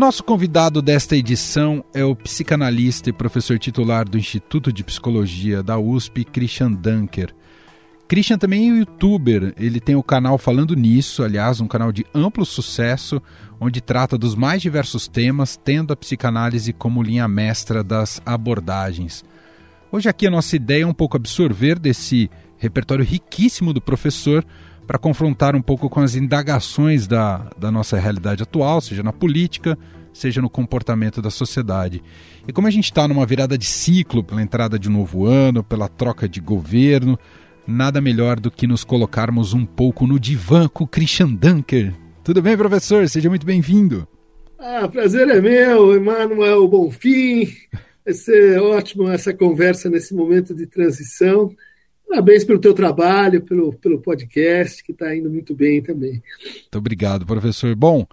nosso convidado desta edição é o psicanalista e professor titular do Instituto de Psicologia da USP, Christian Dunker. Christian também é youtuber, ele tem o canal Falando Nisso, aliás, um canal de amplo sucesso, onde trata dos mais diversos temas, tendo a psicanálise como linha mestra das abordagens. Hoje aqui a nossa ideia é um pouco absorver desse repertório riquíssimo do professor para confrontar um pouco com as indagações da, da nossa realidade atual, seja na política, seja no comportamento da sociedade. E como a gente está numa virada de ciclo pela entrada de um novo ano, pela troca de governo, nada melhor do que nos colocarmos um pouco no divã com o Christian Dunker. Tudo bem, professor? Seja muito bem-vindo. Ah, prazer é meu, Emanuel Bonfim. Vai ser ótimo essa conversa nesse momento de transição. Parabéns pelo teu trabalho, pelo, pelo podcast, que está indo muito bem também. Muito obrigado, professor. Bom,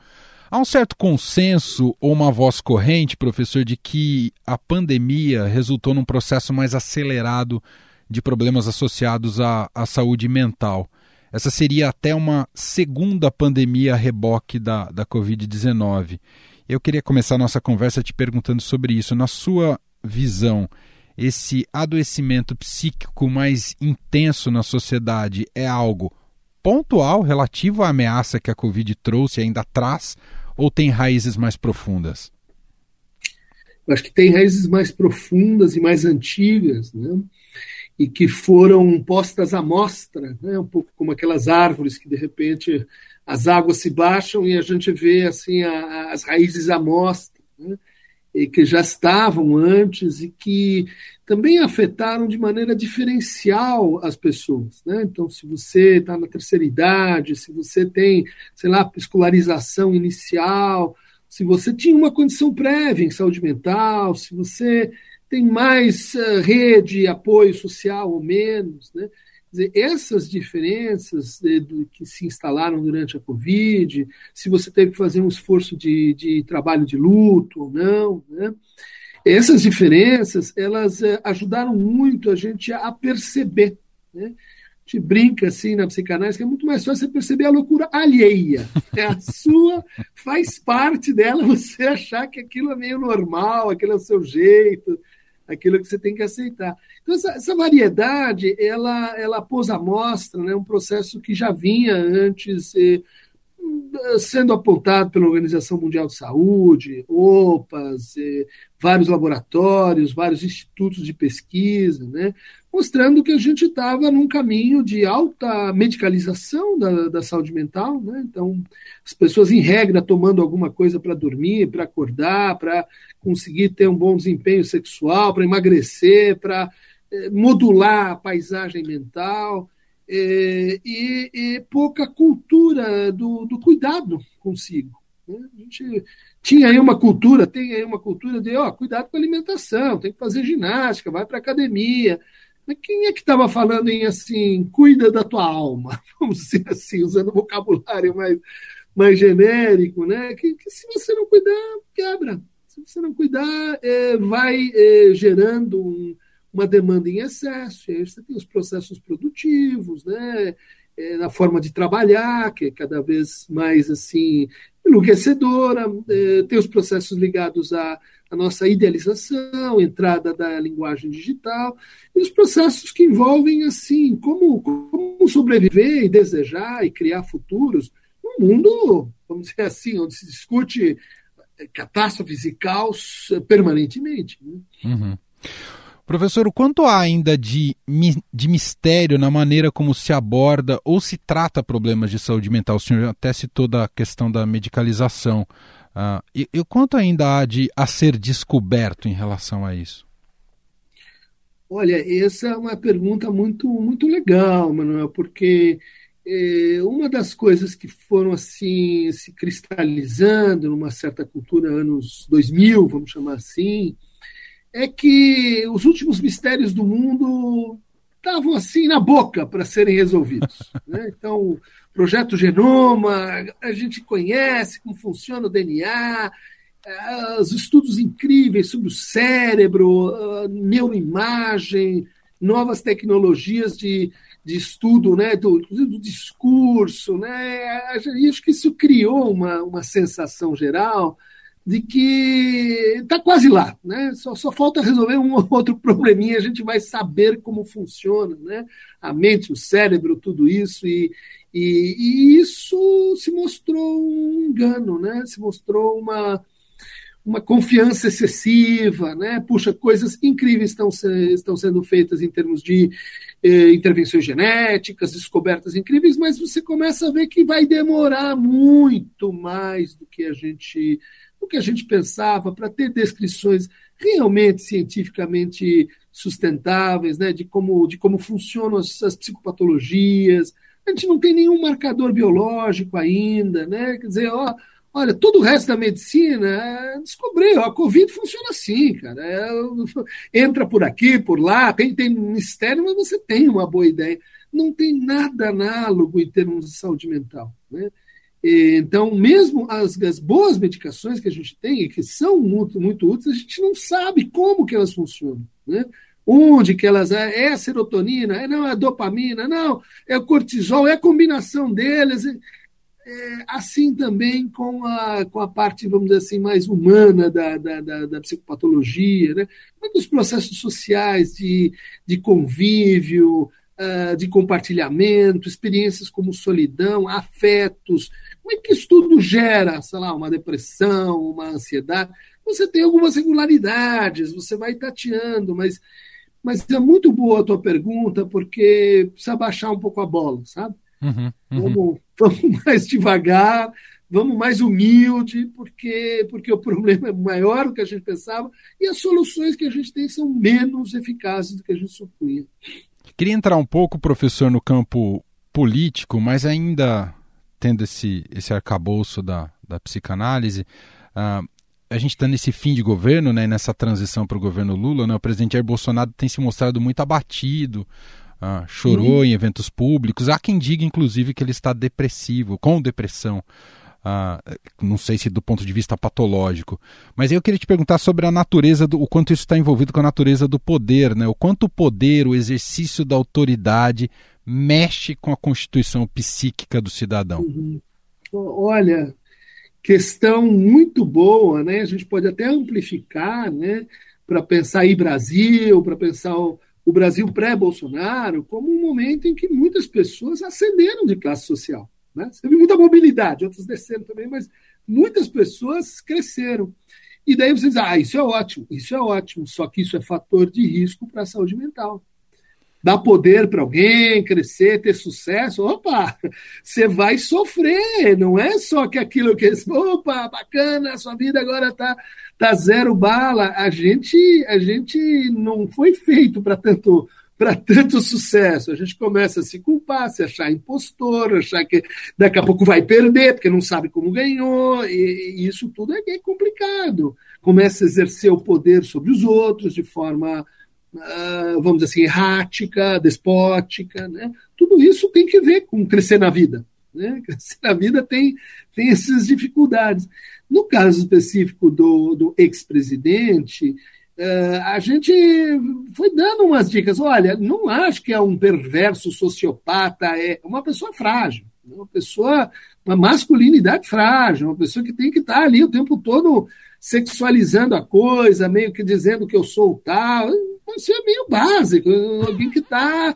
há um certo consenso ou uma voz corrente, professor, de que a pandemia resultou num processo mais acelerado de problemas associados à, à saúde mental. Essa seria até uma segunda pandemia a reboque da, da Covid-19. Eu queria começar nossa conversa te perguntando sobre isso. Na sua visão, esse adoecimento psíquico mais intenso na sociedade é algo pontual relativo à ameaça que a Covid trouxe e ainda traz, ou tem raízes mais profundas? Eu acho que tem raízes mais profundas e mais antigas, né? e que foram postas à mostra, né? um pouco como aquelas árvores que de repente as águas se baixam e a gente vê assim a, as raízes à mostra. Né? Que já estavam antes e que também afetaram de maneira diferencial as pessoas. Né? Então, se você está na terceira idade, se você tem, sei lá, escolarização inicial, se você tinha uma condição prévia em saúde mental, se você tem mais uh, rede, apoio social ou menos, né? Dizer, essas diferenças de, que se instalaram durante a Covid, se você teve que fazer um esforço de, de trabalho de luto ou não, né? essas diferenças elas é, ajudaram muito a gente a perceber. Né? Gente brinca assim na psicanálise que é muito mais fácil você perceber a loucura alheia. É a sua, faz parte dela você achar que aquilo é meio normal, aquilo é o seu jeito, aquilo que você tem que aceitar. Então, essa, essa variedade, ela, ela pôs à mostra né, um processo que já vinha antes sendo apontado pela Organização Mundial de Saúde, OPAS, eh, vários laboratórios, vários institutos de pesquisa, né, mostrando que a gente estava num caminho de alta medicalização da, da saúde mental. Né? Então, as pessoas, em regra, tomando alguma coisa para dormir, para acordar, para conseguir ter um bom desempenho sexual, para emagrecer, para eh, modular a paisagem mental. Eh, e, e, pouca cultura do, do cuidado consigo. Né? A gente tinha aí uma cultura, tem aí uma cultura de ó, cuidado com a alimentação, tem que fazer ginástica, vai para academia. Mas quem é que estava falando em assim, cuida da tua alma? Vamos dizer assim, usando vocabulário mais, mais genérico, né? Que, que se você não cuidar, quebra. Se você não cuidar, é, vai é, gerando um, uma demanda em excesso. E aí você tem os processos produtivos, né? É, na forma de trabalhar, que é cada vez mais assim enlouquecedora, é, tem os processos ligados à, à, nossa idealização, entrada da linguagem digital, e os processos que envolvem assim como, como sobreviver e desejar e criar futuros num mundo, vamos dizer assim, onde se discute catástrofes e caos permanentemente. Né? Uhum. Professor, o quanto há ainda de, de mistério na maneira como se aborda ou se trata problemas de saúde mental? O senhor até citou da questão da medicalização. Uh, e, e quanto ainda há de a ser descoberto em relação a isso? Olha, essa é uma pergunta muito, muito legal, Manuel, porque é, uma das coisas que foram assim se cristalizando numa certa cultura anos 2000, vamos chamar assim, é que os últimos mistérios do mundo estavam assim na boca para serem resolvidos. Né? Então, o projeto Genoma, a gente conhece como funciona o DNA, eh, os estudos incríveis sobre o cérebro, neuroimagem, novas tecnologias de, de estudo né, do, do discurso. Né? E acho que isso criou uma, uma sensação geral de que está quase lá, né? Só, só falta resolver um outro probleminha, a gente vai saber como funciona, né? A mente, o cérebro, tudo isso e, e, e isso se mostrou um engano, né? Se mostrou uma uma confiança excessiva, né? Puxa, coisas incríveis estão, se, estão sendo feitas em termos de eh, intervenções genéticas, descobertas incríveis, mas você começa a ver que vai demorar muito mais do que a gente do que a gente pensava para ter descrições realmente cientificamente sustentáveis, né? De como de como funcionam as, as psicopatologias. A gente não tem nenhum marcador biológico ainda, né? Quer dizer, ó, Olha, todo o resto da medicina é, descobriu, a Covid funciona assim, cara. É, entra por aqui, por lá, tem, tem mistério, mas você tem uma boa ideia. Não tem nada análogo em termos de saúde mental. Né? Então, mesmo as, as, boas medicações que a gente tem, e que são muito, muito úteis, a gente não sabe como que elas funcionam. Né? Onde que elas é, é serotonina, é, não é dopamina, não, é cortisol, é a combinação deles. É, assim também com a, com a parte, vamos dizer assim, mais humana da, da, da, da psicopatologia, né? Como é os processos sociais de, de convívio, uh, de compartilhamento, experiências como solidão, afetos, como é que isso tudo gera, sei lá, uma depressão, uma ansiedade? Você tem algumas regularidades, você vai tateando, mas, mas é muito boa a tua pergunta, porque precisa baixar um pouco a bola, sabe? Uhum, uhum. Vamos, vamos mais devagar, vamos mais humilde, porque, porque o problema é maior do que a gente pensava e as soluções que a gente tem são menos eficazes do que a gente supunha. Queria entrar um pouco, professor, no campo político, mas ainda tendo esse, esse arcabouço da, da psicanálise. Uh, a gente está nesse fim de governo, né, nessa transição para o governo Lula, né, o presidente Jair Bolsonaro tem se mostrado muito abatido, ah, chorou uhum. em eventos públicos. Há quem diga, inclusive, que ele está depressivo, com depressão. Ah, não sei se do ponto de vista patológico. Mas eu queria te perguntar sobre a natureza, do, o quanto isso está envolvido com a natureza do poder, né? O quanto o poder, o exercício da autoridade mexe com a constituição psíquica do cidadão. Uhum. Olha, questão muito boa, né? A gente pode até amplificar, né? Para pensar em Brasil, para pensar o, o Brasil pré-Bolsonaro como um momento em que muitas pessoas ascenderam de classe social. Né? Teve muita mobilidade, outras desceram também, mas muitas pessoas cresceram. E daí você diz, ah, isso é ótimo, isso é ótimo, só que isso é fator de risco para a saúde mental. Dar poder para alguém, crescer, ter sucesso, opa, você vai sofrer, não é só que aquilo que, opa, bacana, sua vida agora está tá zero bala. A gente, a gente não foi feito para tanto para tanto sucesso. A gente começa a se culpar, se achar impostor, achar que daqui a pouco vai perder, porque não sabe como ganhou, e, e isso tudo é, é complicado. Começa a exercer o poder sobre os outros de forma, uh, vamos dizer assim, errática, despótica. Né? Tudo isso tem que ver com crescer na vida. Né? Crescer na vida tem, tem essas dificuldades. No caso específico do, do ex-presidente, uh, a gente foi dando umas dicas. Olha, não acho que é um perverso sociopata, é uma pessoa frágil, uma pessoa, uma masculinidade frágil, uma pessoa que tem que estar ali o tempo todo sexualizando a coisa, meio que dizendo que eu sou tal. Isso é meio básico, alguém que está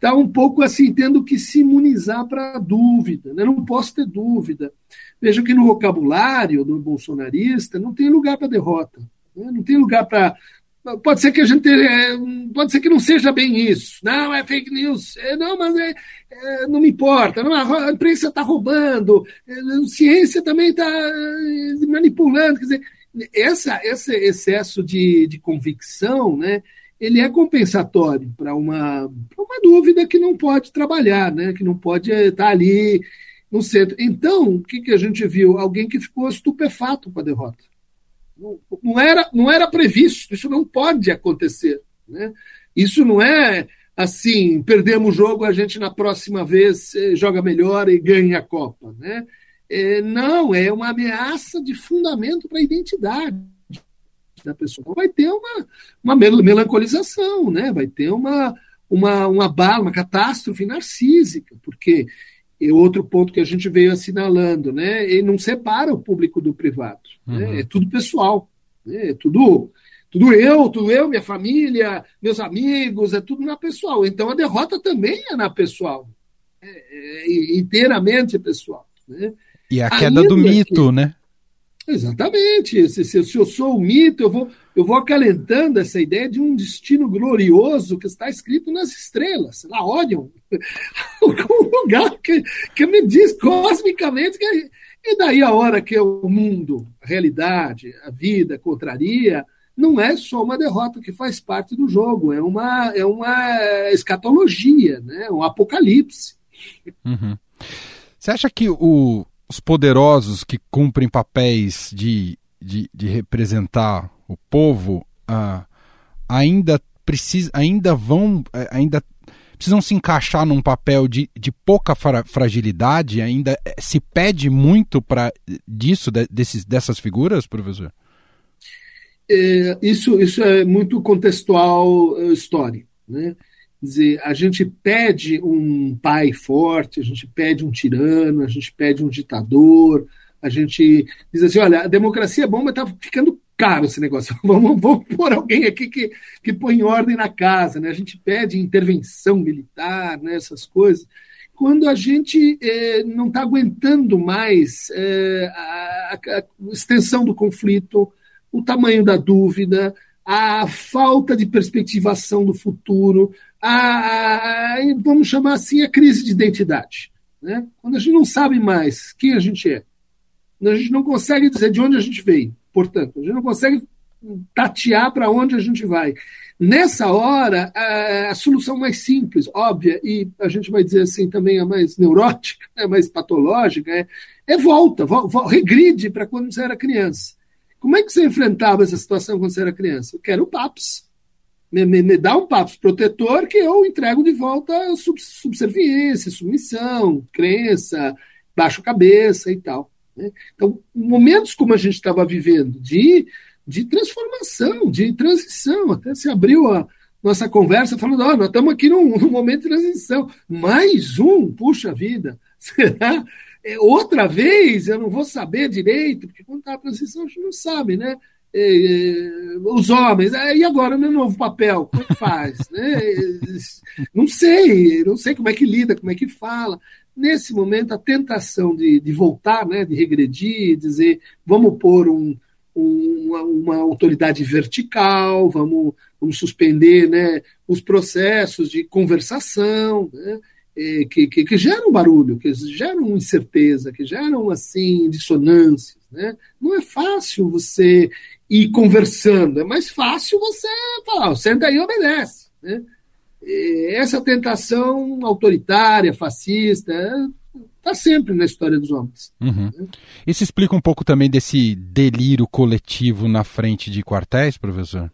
tá um pouco assim, tendo que se imunizar para a dúvida. Né? Não posso ter dúvida. Veja que no vocabulário do bolsonarista não tem lugar para derrota, né? não tem lugar para. Pode ser que a gente. É, pode ser que não seja bem isso. Não, é fake news. É, não, mas é, é, não me importa. Não, a imprensa está roubando. É, a ciência também está é, manipulando. Quer dizer, essa, esse excesso de, de convicção, né? ele é compensatório para uma, uma dúvida que não pode trabalhar, né? que não pode estar ali no centro. Então, o que, que a gente viu? Alguém que ficou estupefato com a derrota. Não, era, não era previsto, isso não pode acontecer. Né? Isso não é assim, perdemos o jogo, a gente na próxima vez eh, joga melhor e ganha a Copa. Né? É, não, é uma ameaça de fundamento para a identidade da pessoa. Vai ter uma, uma melancolização, né? vai ter uma, uma, uma bala, uma catástrofe narcísica, porque E outro ponto que a gente veio assinalando, né? Ele não separa o público do privado. Né? Uhum. Né? É tudo pessoal. Né? É tudo, tudo eu, tudo eu, minha família, meus amigos, é tudo na pessoal. Então a derrota também é na pessoal. É, é, inteiramente pessoal. Né? E a queda Ainda do mito, que... né? Exatamente. Se, se, se, eu sou o mito, eu vou, eu vou acalentando essa ideia de um destino glorioso que está escrito nas estrelas, lá Orion, um lugar que, que me diz cosmicamente que. E daí a hora que o mundo, a realidade, a vida contraria, não é só uma derrota que faz parte do jogo, é uma, é uma escatologia, né? um apocalipse. Uhum. Você acha que o, os poderosos que cumprem papéis de, de, de representar o povo uh, ainda precis, ainda vão uh, ainda precisam se encaixar num papel de, de pouca fra fragilidade? Ainda eh, se pede muito para disso de, desses, dessas figuras professor? É, isso isso é muito contextual eh, histórico né? Dizer, a gente pede um pai forte, a gente pede um tirano, a gente pede um ditador, a gente diz assim, olha, a democracia é bom, mas está ficando caro esse negócio. Vamos, vamos pôr alguém aqui que, que põe ordem na casa, né? A gente pede intervenção militar, né? essas coisas. Quando a gente eh, não está aguentando mais eh, a, a extensão do conflito, o tamanho da dúvida, a falta de perspectivação do futuro, a, a, vamos chamar assim, a crise de identidade. Né? Quando a gente não sabe mais quem a gente é, a gente não consegue dizer de onde a gente veio, portanto, a gente não consegue tatear para onde a gente vai. Nessa hora, a, solução mais simples, óbvia, e a gente vai dizer assim também a mais neurótica, a mais patológica, é, é volta, vo, vo, regride para quando você era criança. Como é que você enfrentava essa situação quando você era criança? Eu quero PAPS me, me, me dá um papo protetor que eu entrego de volta sub, subserviência, submissão, crença, baixo cabeça e tal. Então, momentos como a gente estava vivendo, de, de transformação, de transição, até se abriu a nossa conversa falando, oh, nós estamos aqui num, num momento de transição. Mais um, puxa vida, será? É, outra vez eu não vou saber direito, porque quando está a transição a gente não sabe, né? os homens, e agora meu novo papel, como é que faz? né? Não sei, não sei como é que lida, como é que fala. Nesse momento, a tentação de, de voltar, né, de regredir, dizer vamos pôr um, um, uma, uma, autoridade vertical, vamos, vamos suspender né, os processos de conversação, né, que, que, que geram barulho, que geram incerteza, que geram assim dissonâncias. Né? Não é fácil você ir conversando. É mais fácil você falar, senta aí e obedece. Né? Essa tentação autoritária, fascista, está sempre na história dos homens. Uhum. Isso explica um pouco também desse delírio coletivo na frente de quartéis, professor?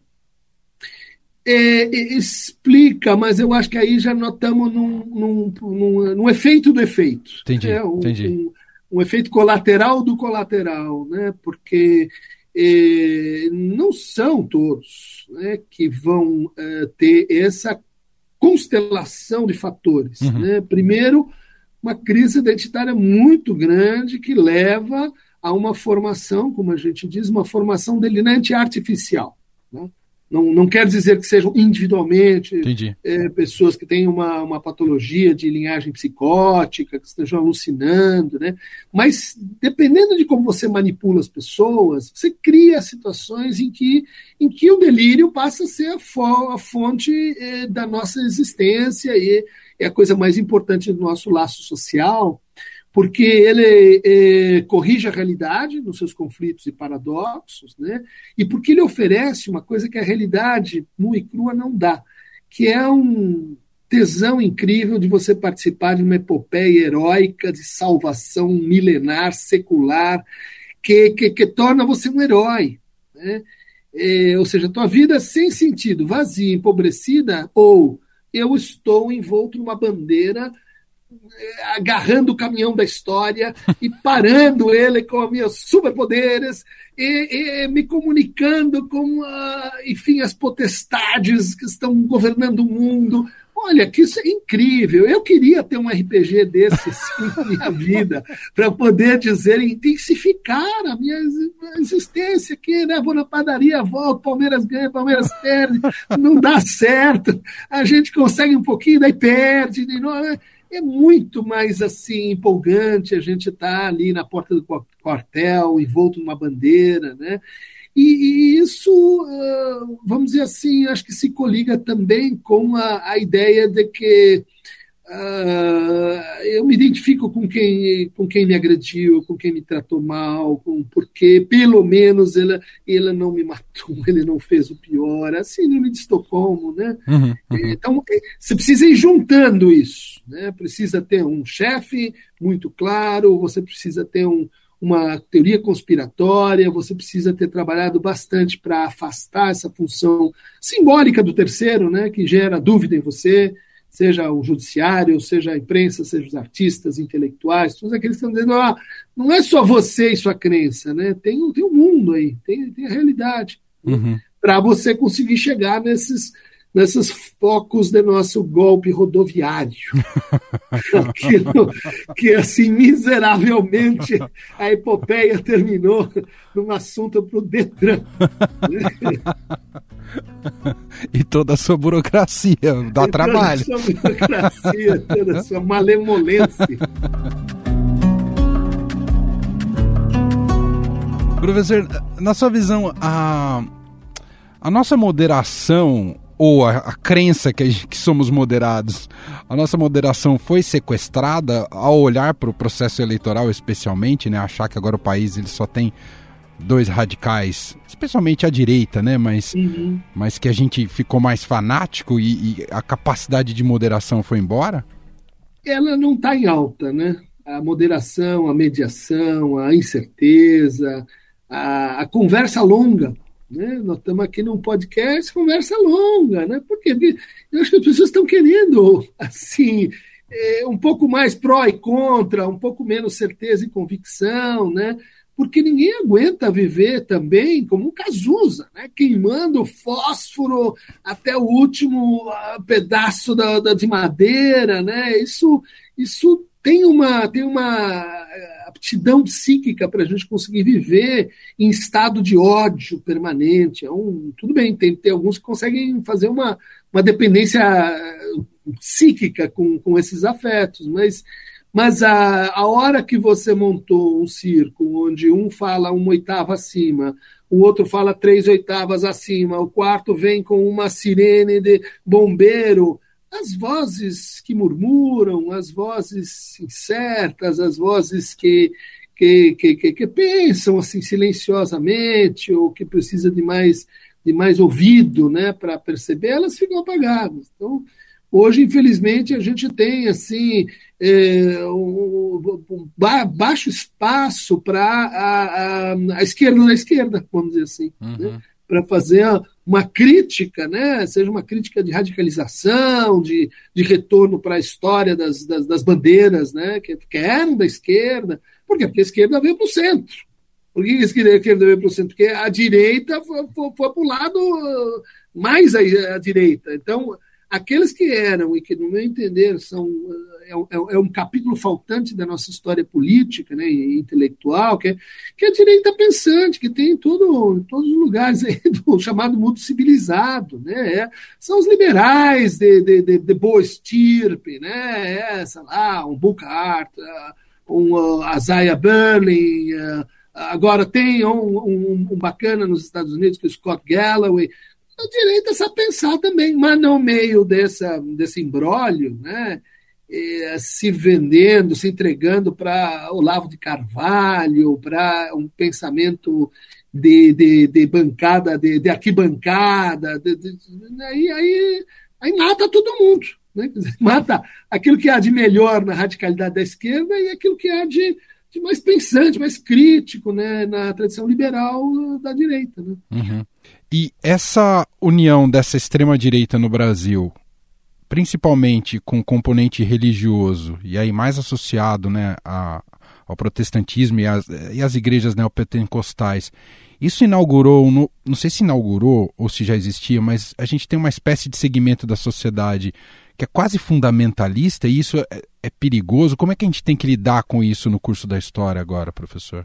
É, explica, mas eu acho que aí já notamos num, num, num, num efeito do efeito. Entendi, é, um, entendi. Um, um efeito colateral do colateral, né? porque eh, não são todos né, que vão eh, ter essa constelação de fatores. Uhum. Né? Primeiro, uma crise identitária muito grande que leva a uma formação, como a gente diz, uma formação delineante artificial. Não, não quer dizer que sejam individualmente é, pessoas que têm uma, uma patologia de linhagem psicótica, que estejam alucinando, né? mas dependendo de como você manipula as pessoas, você cria situações em que, em que o delírio passa a ser a, fo a fonte é, da nossa existência e é a coisa mais importante do nosso laço social porque ele é, corrige a realidade nos seus conflitos e paradoxos, né? e porque ele oferece uma coisa que a realidade nua e crua não dá, que é um tesão incrível de você participar de uma epopeia heróica de salvação milenar, secular, que, que, que torna você um herói. Né? É, ou seja, tua vida sem sentido, vazia, empobrecida, ou eu estou envolto numa bandeira agarrando o caminhão da história e parando ele com os meus superpoderes e, e me comunicando com, uh, enfim, as potestades que estão governando o mundo. Olha, que isso é incrível. Eu queria ter um RPG desse assim, na minha vida, para poder dizer, intensificar a minha existência aqui, né? Vou na padaria, volto, Palmeiras ganha, Palmeiras perde, não dá certo. A gente consegue um pouquinho, daí perde. É muito mais assim empolgante a gente estar tá ali na porta do quartel, envolto numa bandeira, né? E, e isso, uh, vamos dizer assim, acho que se coliga também com a, a ideia de que uh, eu me identifico com quem, com quem me agrediu, com quem me tratou mal, com, porque pelo menos ele, ele não me matou, ele não fez o pior, assim, no de Estocolmo, né? Uhum, uhum. Então, é, você precisa ir juntando isso, né? Precisa ter um chefe muito claro, você precisa ter um, uma teoria conspiratória, você precisa ter trabalhado bastante para afastar essa função simbólica do terceiro, né, que gera dúvida em você, seja o judiciário, seja a imprensa, seja os artistas, intelectuais, todos aqueles que estão dizendo, ah, não é só você e sua crença, né? tem, tem um mundo aí, tem, tem a realidade. Uhum. Para você conseguir chegar nesses, nesses focos do nosso golpe rodoviário. que, que, assim, miseravelmente, a epopeia terminou num assunto para o Detran. e toda a sua burocracia, dá e trabalho. Toda a sua burocracia, toda a sua malemolência. Professor, na sua visão, a, a nossa moderação ou a, a crença que, a gente, que, somos moderados, a nossa moderação foi sequestrada ao olhar para o processo eleitoral, especialmente, né? Achar que agora o país ele só tem dois radicais, especialmente a direita, né? Mas, uhum. mas que a gente ficou mais fanático e, e a capacidade de moderação foi embora? Ela não está em alta, né? A moderação, a mediação, a incerteza, a, a conversa longa né? Nós estamos aqui num podcast, conversa longa, né? Porque eu acho que as pessoas estão querendo, assim, é, um pouco mais pró e contra, um pouco menos certeza e convicção, né? Porque ninguém aguenta viver também como um Cazuza, né? queimando fósforo até o último uh, pedaço da, da, de madeira. Né? Isso, isso tem uma, tem uma eh, aptidão psíquica para a gente conseguir viver em estado de ódio permanente. É um, tudo bem, tem, tem alguns que conseguem fazer uma, uma dependência eh, psíquica com, com esses afetos, mas, mas a, a hora que você montou um circo onde um fala uma oitava acima, o outro fala três oitavas acima, o quarto vem com uma sirene de bombeiro as vozes que murmuram, as vozes incertas, as vozes que, que, que, que, que pensam assim silenciosamente ou que precisa de mais de mais ouvido, né, para perceber, elas ficam apagadas. Então, hoje, infelizmente, a gente tem assim é, um, um baixo espaço para a, a, a, esquerda na esquerda, vamos dizer assim, né, uhum. né, para fazer uma crítica, né, seja uma crítica de radicalização, de, de retorno para a história das, das, das, bandeiras né, que, que eram da esquerda. Por quê? Porque a esquerda veio para o centro. Por que a esquerda veio para o centro? Porque a direita foi, foi, foi para o lado mais à direita. Então, aqueles que eram e que, no meu entender, são é, é, é, um capítulo faltante da nossa história política né, e intelectual, que é, que é a direita pensante, que tem tudo, em todos os lugares aí do chamado mundo civilizado. Né, é, são os liberais de, de, de, de, boa estirpe, né, é, sei lá, um Buckhart, um uh, Isaiah Berlin, uh, agora tem um, um, um, bacana nos Estados Unidos, que é o Scott Galloway, o direito é a pensar também, mas no meio dessa, desse imbróglio, né, eh, se vendendo, se entregando para Olavo de Carvalho, para um pensamento de, de, de bancada, de, de arquibancada, de, de, aí, aí, aí mata todo mundo. Né? Mata aquilo que há de melhor na radicalidade da esquerda e aquilo que há de, de mais pensante, mais crítico né? na tradição liberal da direita. Né? Uhum. E essa união dessa extrema-direita no Brasil, principalmente com componente religioso, e aí mais associado né, a, ao protestantismo e as, e as igrejas neopentecostais, isso inaugurou, no, não sei se inaugurou ou se já existia, mas a gente tem uma espécie de segmento da sociedade que é quase fundamentalista e isso é, é perigoso. Como é que a gente tem que lidar com isso no curso da história agora, professor?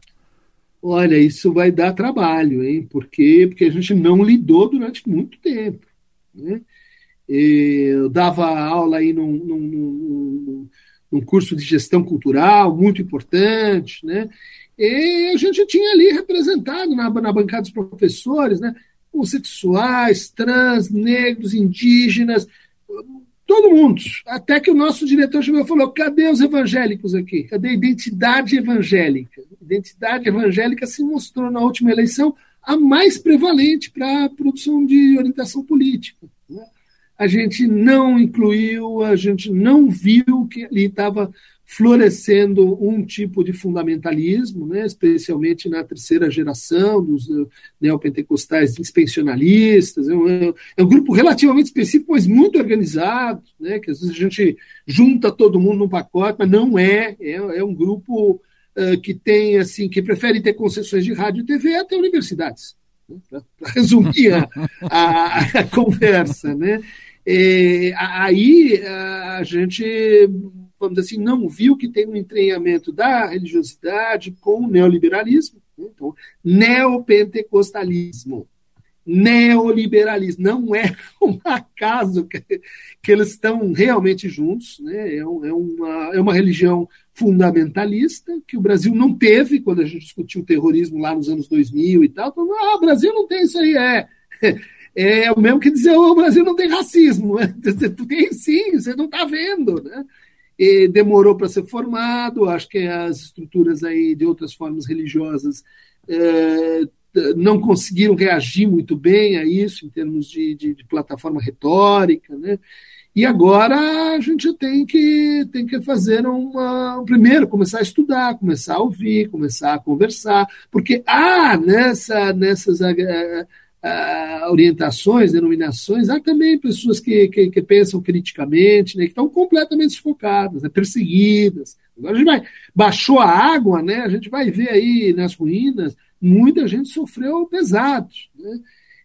Olha, isso vai dar trabalho, hein? Por quê? Porque a gente não lidou durante muito tempo. Né? Eu dava aula aí num, num, num, num, curso de gestão cultural muito importante, né? E a gente tinha ali representado na, na bancada dos professores, né? Homossexuais, trans, negros, indígenas, todo mundo. Até que o nosso diretor chegou e falou: cadê os evangélicos aqui? Cadê a identidade evangélica? A identidade evangélica se mostrou na última eleição a mais prevalente para a produção de orientação política. Né? A gente não incluiu, a gente não viu que ali estava florescendo um tipo de fundamentalismo, né, especialmente na terceira geração dos uh, neopentecostais dispensionalistas. É um, é um, grupo relativamente específico, mas muito organizado, né, que às vezes a gente junta todo mundo num pacote, mas não é. É, é um grupo uh, que tem assim que prefere ter concessões de rádio e TV até universidades. Né, Para resumir a, a, a, conversa, né? E, aí a gente vamos dizer assim, não viu que tem um entranhamento da religiosidade com o neoliberalismo. Né? Então, neopentecostalismo, neoliberalismo. Não é um acaso que, que eles estão realmente juntos. Né? É, é, uma, é uma religião fundamentalista que o Brasil não teve quando a gente discutiu o terrorismo lá nos anos 2000 e tal. Então, ah, o Brasil não tem isso aí. É. É o mesmo que dizer o Brasil não tem racismo. Tem sim, você não está vendo. Né? E demorou para ser formado, acho que as estruturas aí de outras formas religiosas é, não conseguiram reagir muito bem a isso em termos de, de, de, plataforma retórica, né? E agora a gente tem que, tem que fazer uma. Primeiro, começar a estudar, começar a ouvir, começar a conversar, porque há nessa, nessas uh, orientações, denominações, há também pessoas que, que, que pensam criticamente, né, que estão completamente sufocadas, né, perseguidas. Agora a gente vai, baixou a água, né, a gente vai ver aí nas ruínas, muita gente sofreu pesado, né,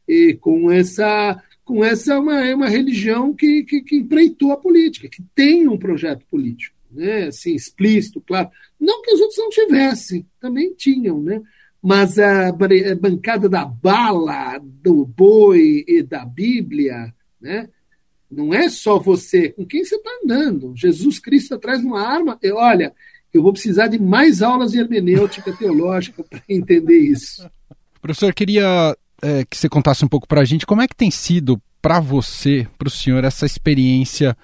e com essa com essa uma, é uma religião que, que, que empreitou a política, que tem um projeto político, né, assim, explícito, claro. Não que os outros não tivessem, também tinham, né, mas a bancada da bala, do boi e da Bíblia, né? Não é só você, com quem você está andando. Jesus Cristo atrás de uma arma. E, olha, eu vou precisar de mais aulas de hermenêutica teológica para entender isso. Professor, queria é, que você contasse um pouco para a gente como é que tem sido para você, para o senhor, essa experiência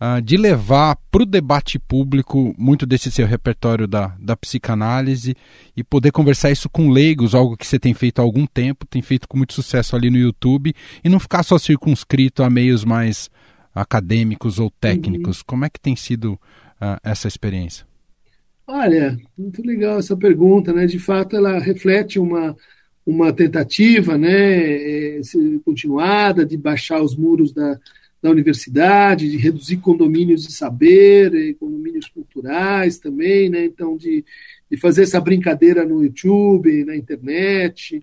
uh, de levar para o debate público muito desse seu repertório da, da psicanálise e poder conversar isso com leigos, algo que você tem feito há algum tempo, tem feito com muito sucesso ali no YouTube, e não ficar só circunscrito a meios mais acadêmicos ou técnicos. Uhum. Como é que tem sido uh, essa experiência? Olha, muito legal essa pergunta, né? De fato, ela reflete uma, uma tentativa, né, eh, continuada de baixar os muros da, da universidade, de reduzir condomínios de saber, condomínios culturais também, né? Então, de, de fazer essa brincadeira no YouTube, na internet,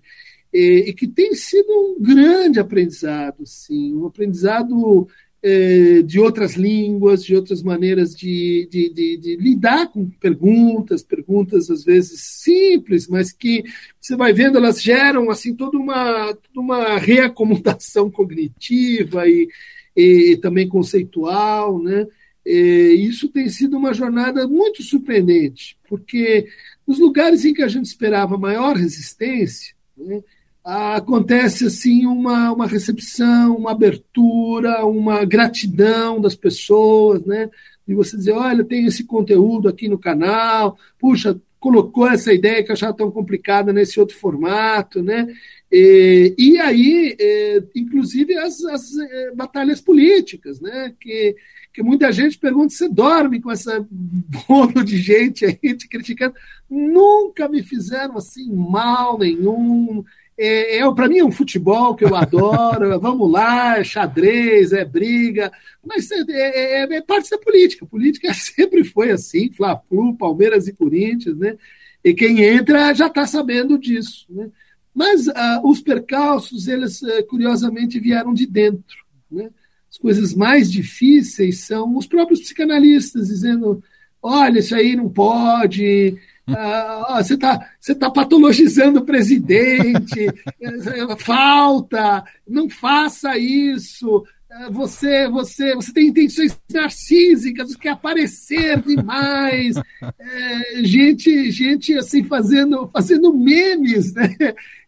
e, e que tem sido um grande aprendizado, sim, um aprendizado é, de outras línguas, de outras maneiras de, de, de, de, lidar com perguntas, perguntas às vezes simples, mas que você vai vendo, elas geram assim toda uma, toda uma reacomodação cognitiva e, e também conceitual, né? Isso tem sido uma jornada muito surpreendente, porque nos lugares em que a gente esperava maior resistência, né, acontece assim uma, uma recepção, uma abertura, uma gratidão das pessoas, né? E você dizer, olha, tem esse conteúdo aqui no canal, puxa, colocou essa ideia que eu achava tão complicada nesse outro formato, né? E, e aí, é, inclusive, as, as é, batalhas políticas, né? Que, que muita gente pergunta: você dorme com essa bolo de gente aí te criticando? Nunca me fizeram assim mal nenhum. É, é para mim é um futebol que eu adoro. Vamos lá, é xadrez, é briga, mas é, é, é, é parte da política. A política sempre foi assim: Fla-Flu, Palmeiras e Corinthians, né? E quem entra já está sabendo disso, né? Mas uh, os percalços, eles uh, curiosamente vieram de dentro. Né? as coisas mais difíceis são os próprios psicanalistas dizendo: olha, isso aí não pode, ah, você está você tá patologizando o presidente, falta, não faça isso. Ah, você, você, você tem intenções narcísicas, quer aparecer demais, é, gente, gente assim fazendo, fazendo memes, né?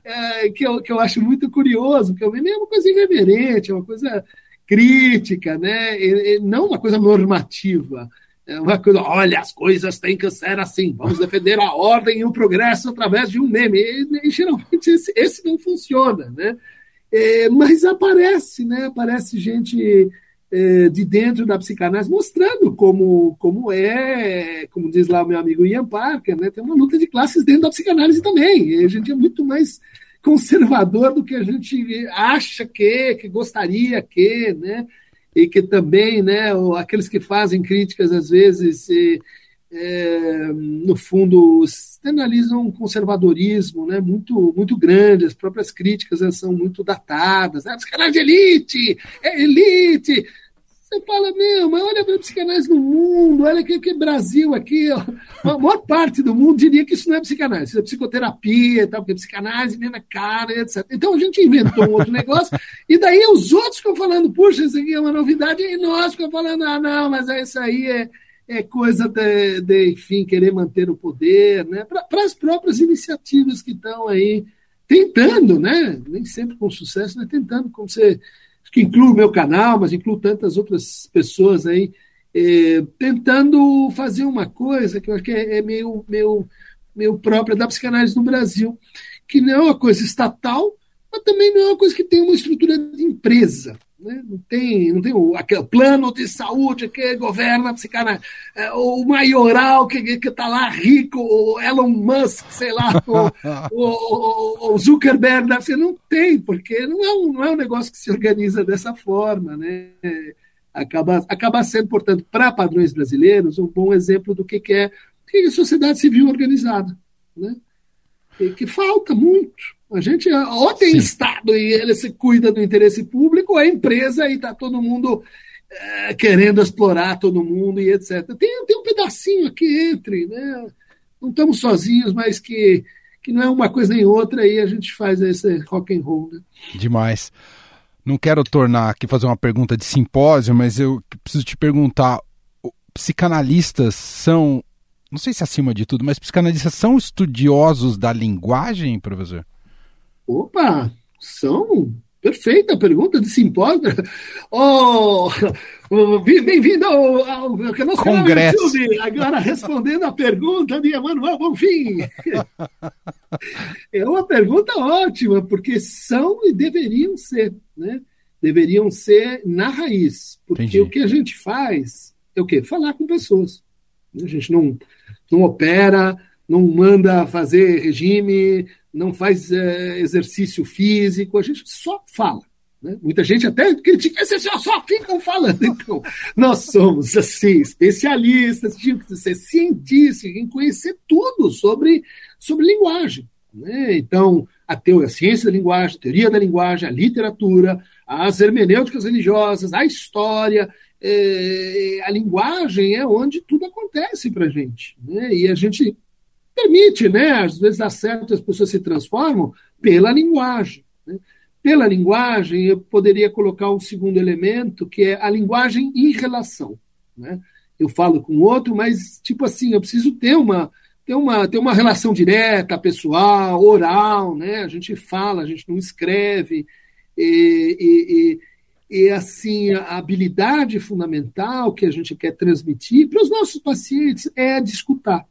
É, que, eu, que eu acho muito curioso, porque o meme é uma coisa irreverente, é uma coisa crítica, né? E, e não uma coisa normativa. É uma coisa, olha, as coisas têm que ser assim, vamos defender a ordem e o progresso através de um meme. E, e geralmente esse, esse não funciona, né? É, mas aparece, né? Aparece gente é, de dentro da psicanálise mostrando como, como é, como diz lá o meu amigo Ian Parker, né? Tem uma luta de classes dentro da psicanálise também. E a gente é muito mais conservador do que a gente acha que, que gostaria que, né? E que também, né, aqueles que fazem críticas às vezes, e, é, no fundo, analisam um conservadorismo né, muito, muito grande, as próprias críticas são muito datadas. Ah, psicanálise de elite, é elite, você fala, meu, mas olha a psicanálise no mundo, olha que, que Brasil aqui, ó. a maior parte do mundo diria que isso não é psicanálise, isso é psicoterapia e tal, porque psicanálise vem na cara, etc. Então a gente inventou um outro negócio, e daí os outros ficam falando, puxa, isso aqui é uma novidade, e nós ficamos falando, ah, não, mas é isso aí é, é coisa de, de, enfim, querer manter o poder, né? Para as próprias iniciativas que estão aí tentando, né? Nem sempre com sucesso, mas tentando, como você que incluo o meu canal, mas incluo tantas outras pessoas aí, é, tentando fazer uma coisa que eu acho que é, é meio, meio, meio própria da psicanálise no Brasil, que não é uma coisa estatal, mas também não é uma coisa que tem uma estrutura de empresa. Né? Não tem, não tem o, aquele plano de saúde que governa a psicanálise, é, o maioral que está lá rico, o Elon Musk, sei lá, o, o, o Zuckerberg, você não tem, porque não é, um, não é um negócio que se organiza dessa forma. Né? Acaba, acaba sendo, portanto, para padrões brasileiros, um bom exemplo do que, que é, que é sociedade civil organizada. Né? Que falta muito. A gente ou tem Sim. Estado e ele se cuida do interesse público, ou é empresa e está todo mundo é, querendo explorar todo mundo e etc. Tem, tem um pedacinho aqui entre, né? Não estamos sozinhos, mas que, que não é uma coisa nem outra, e a gente faz esse rock and roll. Né? Demais. Não quero tornar aqui fazer uma pergunta de simpósio, mas eu preciso te perguntar: psicanalistas são, não sei se acima de tudo, mas psicanalistas são estudiosos da linguagem, professor? Opa, são. Perfeita pergunta de simpósio. Oh, Bem-vindo ao, ao, ao nosso Congresso. YouTube. Agora respondendo a pergunta de Emanuel Bonfim. É uma pergunta ótima, porque são e deveriam ser, né? Deveriam ser na raiz. Porque Entendi. o que a gente faz é o quê? Falar com pessoas. A gente não, não opera, não manda fazer regime, não faz é, exercício físico, a gente só fala. Né? Muita gente até critica, vocês só ficam falando. Então, nós somos assim, especialistas, tínhamos que ser cientistas, em conhecer tudo sobre, sobre linguagem. Né? Então, a, teoria, a ciência da linguagem, a teoria da linguagem, a literatura, as hermenêuticas religiosas, a história, é, a linguagem é onde tudo acontece para a gente. Né? E a gente permite, né? Às vezes dá certo, as pessoas se transformam pela linguagem. Né? Pela linguagem, eu poderia colocar um segundo elemento, que é a linguagem em relação. Né? Eu falo com outro, mas, tipo assim, eu preciso ter uma, ter uma, ter uma relação direta, pessoal, oral, né? A gente fala, a gente não escreve. E, e, e, e, assim, a habilidade fundamental que a gente quer transmitir para os nossos pacientes é de escutar.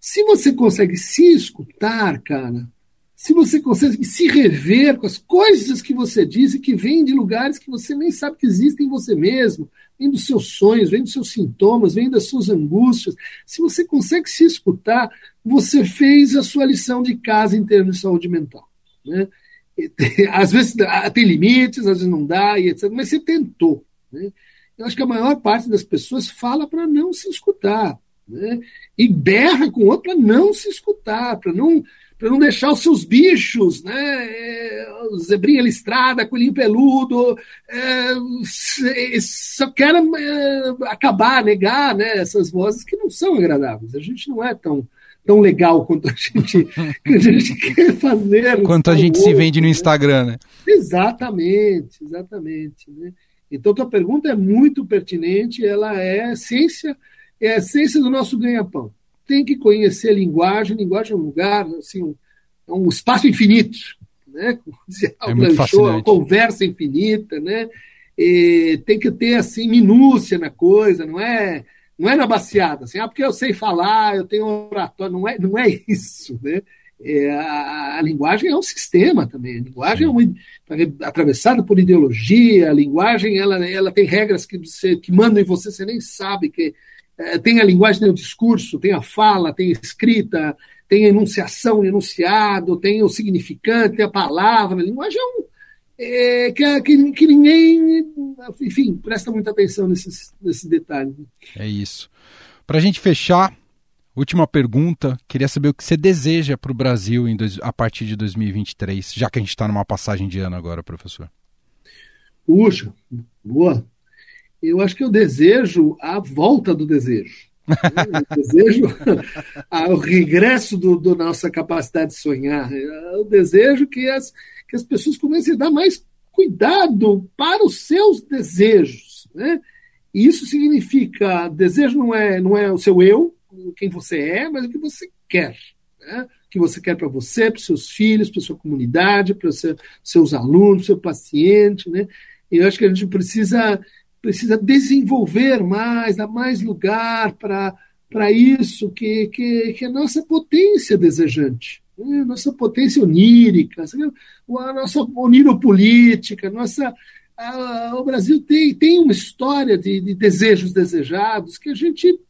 Se você consegue se escutar, cara, se você consegue se rever com as coisas que você diz e que vêm de lugares que você nem sabe que existem em você mesmo, vem dos seus sonhos, vem dos seus sintomas, vem das suas angústias. Se você consegue se escutar, você fez a sua lição de casa em termos de saúde mental. Né? Às vezes tem limites, às vezes não dá, e etc. Mas você tentou. Né? Eu acho que a maior parte das pessoas fala para não se escutar né? e berra com o outro para não se escutar, para não, não deixar os seus bichos, né? É, zebrinha listrada, coelhinho peludo, é, só querem é, acabar, negar né, essas vozes que não são agradáveis. A gente não é tão, tão legal quanto a gente, a gente quer fazer. Quanto a gente outro, se vende no né? Instagram, né? Exatamente, exatamente. Né? Então, tua pergunta é muito pertinente, ela é a essência, é a essência do nosso ganha-pão tem que conhecer a linguagem. Linguagem é um lugar, assim, um, é um espaço infinito, né? É muito fascinante. Uma conversa infinita, né? E tem que ter assim minúcia na coisa, não é? Não é na baseada, assim, ah, porque eu sei falar, eu tenho oratório, não é, não é isso, né? É, a, a, linguagem é um sistema também. A linguagem é uma, atravessada por ideologia. A linguagem ela, ela tem regras que você que mandam em você, você nem sabe que tem a linguagem, tem o discurso, tem a fala, tem a escrita, tem a enunciação, enunciado, tem o significante, tem a palavra. A linguagem é um. É, que, que, que, ninguém, enfim, presta muita atenção nesses, nesses detalhes. É isso. Para a gente fechar, última pergunta: queria saber o que você deseja para o Brasil em dois, a partir de 2023, já que a gente está numa passagem de ano agora, professor. Puxa, boa eu acho que eu desejo a volta do desejo. Eu desejo o regresso da do, do nossa capacidade de sonhar. Eu desejo que as, que as pessoas comecem a dar mais cuidado para os seus desejos. Né? E isso significa, desejo não é, não é o seu eu, quem você é, mas o que você quer. Né? O que você quer para você, para os seus filhos, para a sua comunidade, para os seus alunos, para o seu paciente. Né? E eu acho que a gente precisa precisa desenvolver mais, dar mais lugar para isso, que, que, que é a nossa potência desejante, né? nossa potência onírica, a nossa oniropolítica, nossa. O Brasil tem, tem uma história de, de desejos desejados que a gente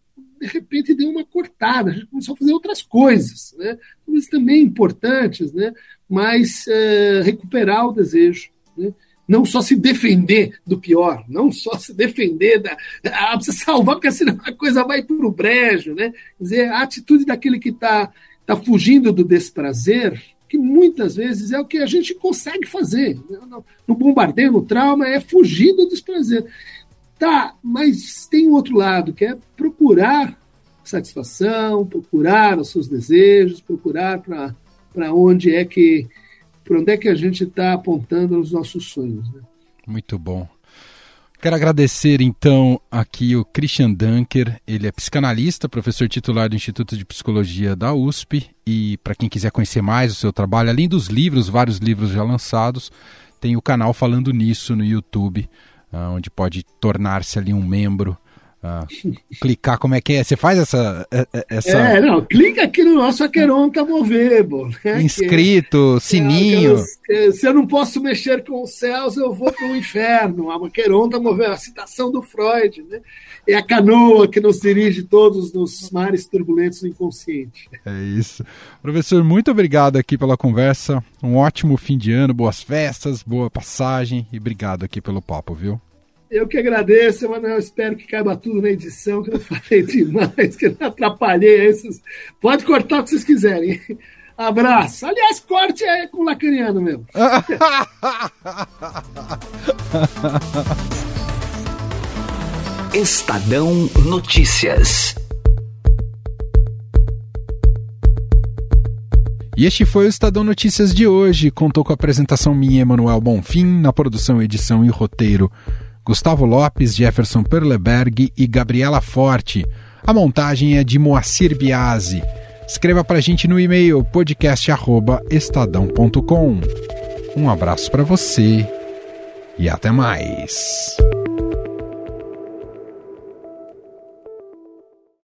de repente deu uma cortada, a gente começou a fazer outras coisas, né? coisas também importantes, né? mas é, recuperar o desejo. Né? Não só se defender do pior, não só se defender da. Ah, precisa salvar, porque senão a coisa vai para o brejo, né? Quer dizer, a atitude daquele que está tá fugindo do desprazer, que muitas vezes é o que a gente consegue fazer. Né? No bombardeio, no trauma, é fugir do desprazer. Tá, mas tem um outro lado, que é procurar satisfação, procurar os seus desejos, procurar para onde é que para onde é que a gente está apontando os nossos sonhos. Né? Muito bom. Quero agradecer então aqui o Christian Dunker, ele é psicanalista, professor titular do Instituto de Psicologia da USP e para quem quiser conhecer mais o seu trabalho, além dos livros, vários livros já lançados, tem o canal falando nisso no YouTube, ah, onde pode tornar-se ali um membro ah, clicar, como é que é? Você faz essa. É, é, essa... É, não, clica aqui no nosso Aqueronta Movebo. Né? Inscrito, que, sininho. É, se eu não posso mexer com os céus, eu vou para o inferno. A Aqueronta Movebo, a citação do Freud, né? É a canoa que nos dirige todos nos mares turbulentos do inconsciente. É isso. Professor, muito obrigado aqui pela conversa. Um ótimo fim de ano, boas festas, boa passagem e obrigado aqui pelo papo, viu? Eu que agradeço, Emanuel. Espero que caiba tudo na edição, que eu falei demais, que eu atrapalhei esses. Pode cortar o que vocês quiserem. Abraço. Aliás, corte é com o lacaniano mesmo. Estadão Notícias. E este foi o Estadão Notícias de hoje. Contou com a apresentação minha, Emanuel Bonfim, na produção, edição e roteiro Gustavo Lopes, Jefferson Perleberg e Gabriela Forte. A montagem é de Moacir Biasi. Escreva para a gente no e-mail podcast@estadão.com. Um abraço para você e até mais.